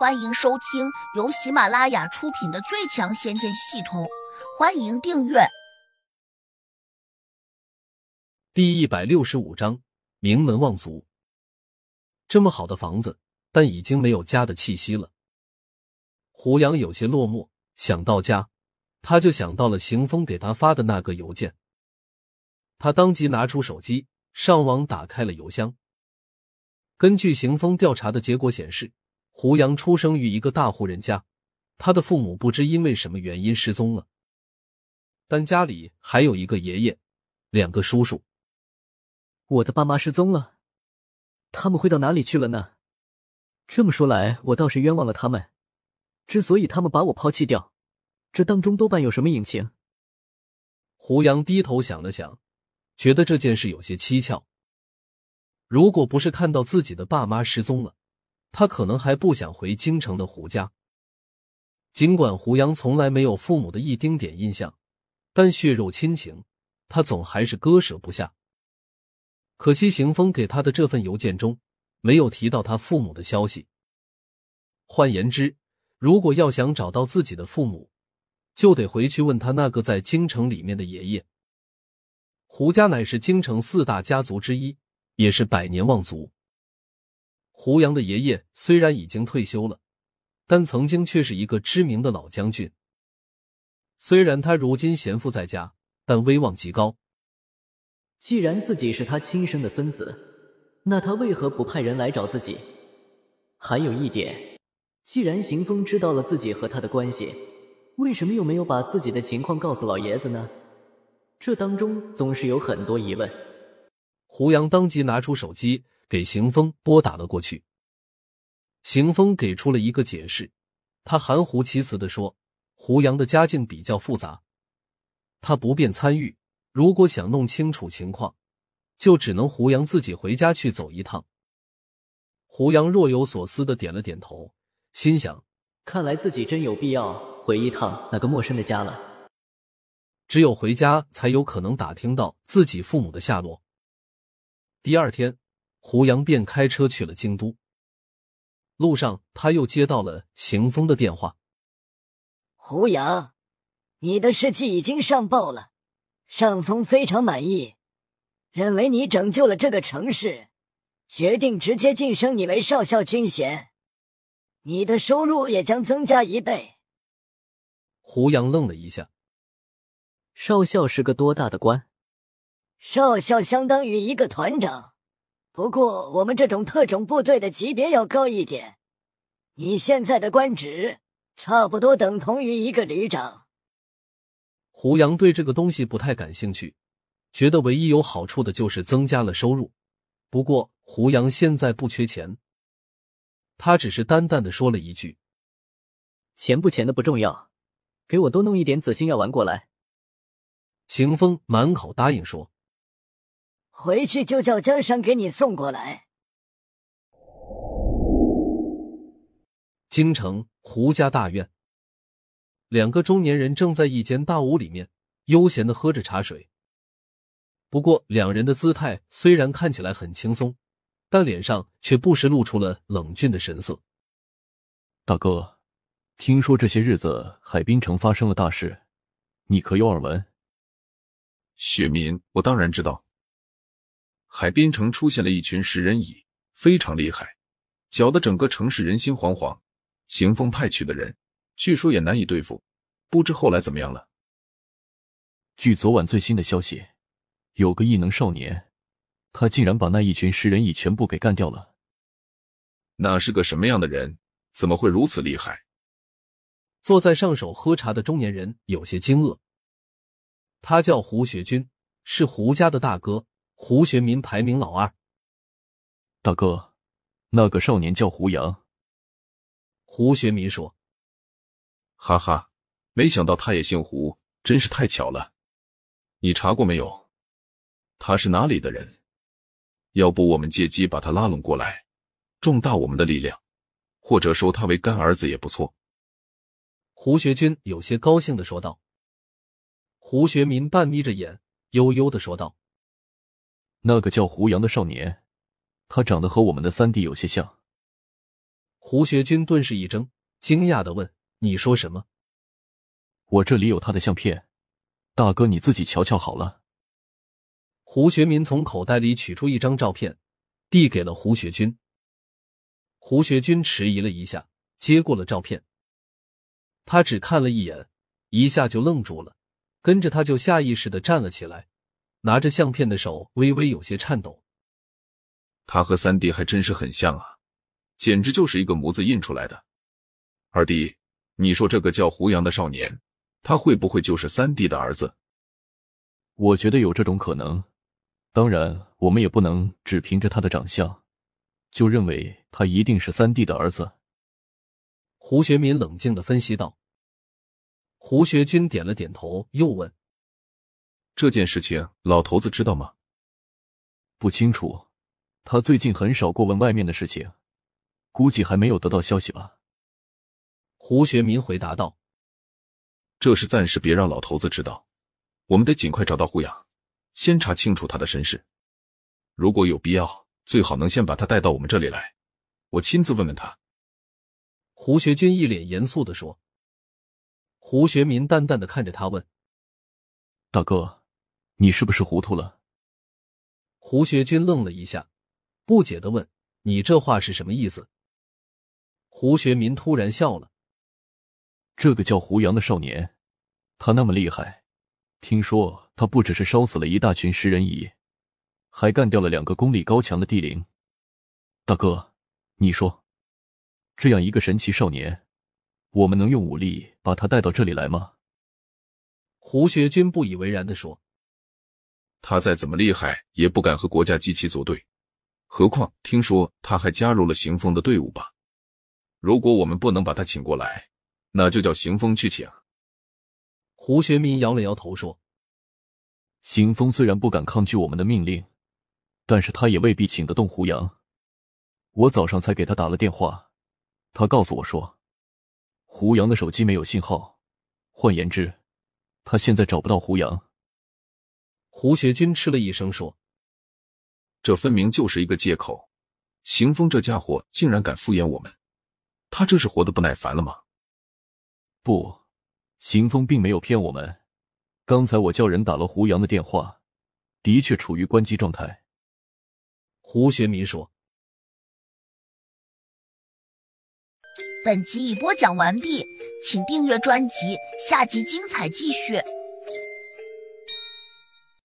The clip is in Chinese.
欢迎收听由喜马拉雅出品的《最强仙剑系统》，欢迎订阅。第一百六十五章：名门望族。这么好的房子，但已经没有家的气息了。胡杨有些落寞，想到家，他就想到了邢峰给他发的那个邮件。他当即拿出手机，上网打开了邮箱。根据邢峰调查的结果显示。胡杨出生于一个大户人家，他的父母不知因为什么原因失踪了，但家里还有一个爷爷，两个叔叔。我的爸妈失踪了，他们会到哪里去了呢？这么说来，我倒是冤枉了他们。之所以他们把我抛弃掉，这当中多半有什么隐情。胡杨低头想了想，觉得这件事有些蹊跷。如果不是看到自己的爸妈失踪了，他可能还不想回京城的胡家。尽管胡杨从来没有父母的一丁点印象，但血肉亲情，他总还是割舍不下。可惜邢峰给他的这份邮件中没有提到他父母的消息。换言之，如果要想找到自己的父母，就得回去问他那个在京城里面的爷爷。胡家乃是京城四大家族之一，也是百年望族。胡杨的爷爷虽然已经退休了，但曾经却是一个知名的老将军。虽然他如今闲赋在家，但威望极高。既然自己是他亲生的孙子，那他为何不派人来找自己？还有一点，既然邢风知道了自己和他的关系，为什么又没有把自己的情况告诉老爷子呢？这当中总是有很多疑问。胡杨当即拿出手机。给邢峰拨打了过去，邢峰给出了一个解释，他含糊其辞的说：“胡杨的家境比较复杂，他不便参与。如果想弄清楚情况，就只能胡杨自己回家去走一趟。”胡杨若有所思的点了点头，心想：“看来自己真有必要回一趟那个陌生的家了。只有回家，才有可能打听到自己父母的下落。”第二天。胡杨便开车去了京都。路上，他又接到了邢峰的电话。胡杨，你的事迹已经上报了，上峰非常满意，认为你拯救了这个城市，决定直接晋升你为少校军衔，你的收入也将增加一倍。胡杨愣了一下。少校是个多大的官？少校相当于一个团长。不过，我们这种特种部队的级别要高一点。你现在的官职差不多等同于一个旅长。胡杨对这个东西不太感兴趣，觉得唯一有好处的就是增加了收入。不过，胡杨现在不缺钱，他只是淡淡的说了一句：“钱不钱的不重要，给我多弄一点紫心药丸过来。”邢峰满口答应说。回去就叫江山给你送过来。京城胡家大院，两个中年人正在一间大屋里面悠闲的喝着茶水。不过，两人的姿态虽然看起来很轻松，但脸上却不时露出了冷峻的神色。大哥，听说这些日子海滨城发生了大事，你可有耳闻？雪民，我当然知道。海滨城出现了一群食人蚁，非常厉害，搅得整个城市人心惶惶。行风派去的人，据说也难以对付，不知后来怎么样了。据昨晚最新的消息，有个异能少年，他竟然把那一群食人蚁全部给干掉了。那是个什么样的人？怎么会如此厉害？坐在上手喝茶的中年人有些惊愕。他叫胡学军，是胡家的大哥。胡学民排名老二。大哥，那个少年叫胡杨。胡学民说：“哈哈，没想到他也姓胡，真是太巧了。你查过没有？他是哪里的人？要不我们借机把他拉拢过来，壮大我们的力量，或者收他为干儿子也不错。”胡学军有些高兴的说道。胡学民半眯着眼，悠悠的说道。那个叫胡杨的少年，他长得和我们的三弟有些像。胡学军顿时一怔，惊讶的问：“你说什么？”我这里有他的相片，大哥你自己瞧瞧好了。胡学民从口袋里取出一张照片，递给了胡学军。胡学军迟疑了一下，接过了照片。他只看了一眼，一下就愣住了，跟着他就下意识的站了起来，拿着相片的手微微有些颤抖。他和三弟还真是很像啊，简直就是一个模子印出来的。二弟，你说这个叫胡杨的少年？他会不会就是三弟的儿子？我觉得有这种可能。当然，我们也不能只凭着他的长相，就认为他一定是三弟的儿子。胡学民冷静的分析道。胡学军点了点头，又问：“这件事情，老头子知道吗？”不清楚，他最近很少过问外面的事情，估计还没有得到消息吧。胡学民回答道。这事暂时别让老头子知道，我们得尽快找到胡杨，先查清楚他的身世。如果有必要，最好能先把他带到我们这里来，我亲自问问他。胡学军一脸严肃的说。胡学民淡淡的看着他问：“大哥，你是不是糊涂了？”胡学军愣了一下，不解的问：“你这话是什么意思？”胡学民突然笑了。这个叫胡杨的少年，他那么厉害，听说他不只是烧死了一大群食人蚁，还干掉了两个功力高强的地灵。大哥，你说，这样一个神奇少年，我们能用武力把他带到这里来吗？胡学军不以为然的说：“他再怎么厉害，也不敢和国家机器作对，何况听说他还加入了行风的队伍吧？如果我们不能把他请过来。”那就叫行风去请。胡学民摇了摇头说：“行风虽然不敢抗拒我们的命令，但是他也未必请得动胡杨。我早上才给他打了电话，他告诉我说，胡杨的手机没有信号，换言之，他现在找不到胡杨。”胡学军嗤了一声说：“这分明就是一个借口。邢峰这家伙竟然敢敷衍我们，他这是活得不耐烦了吗？”不，邢峰并没有骗我们。刚才我叫人打了胡杨的电话，的确处于关机状态。胡学民说：“本集已播讲完毕，请订阅专辑，下集精彩继续。”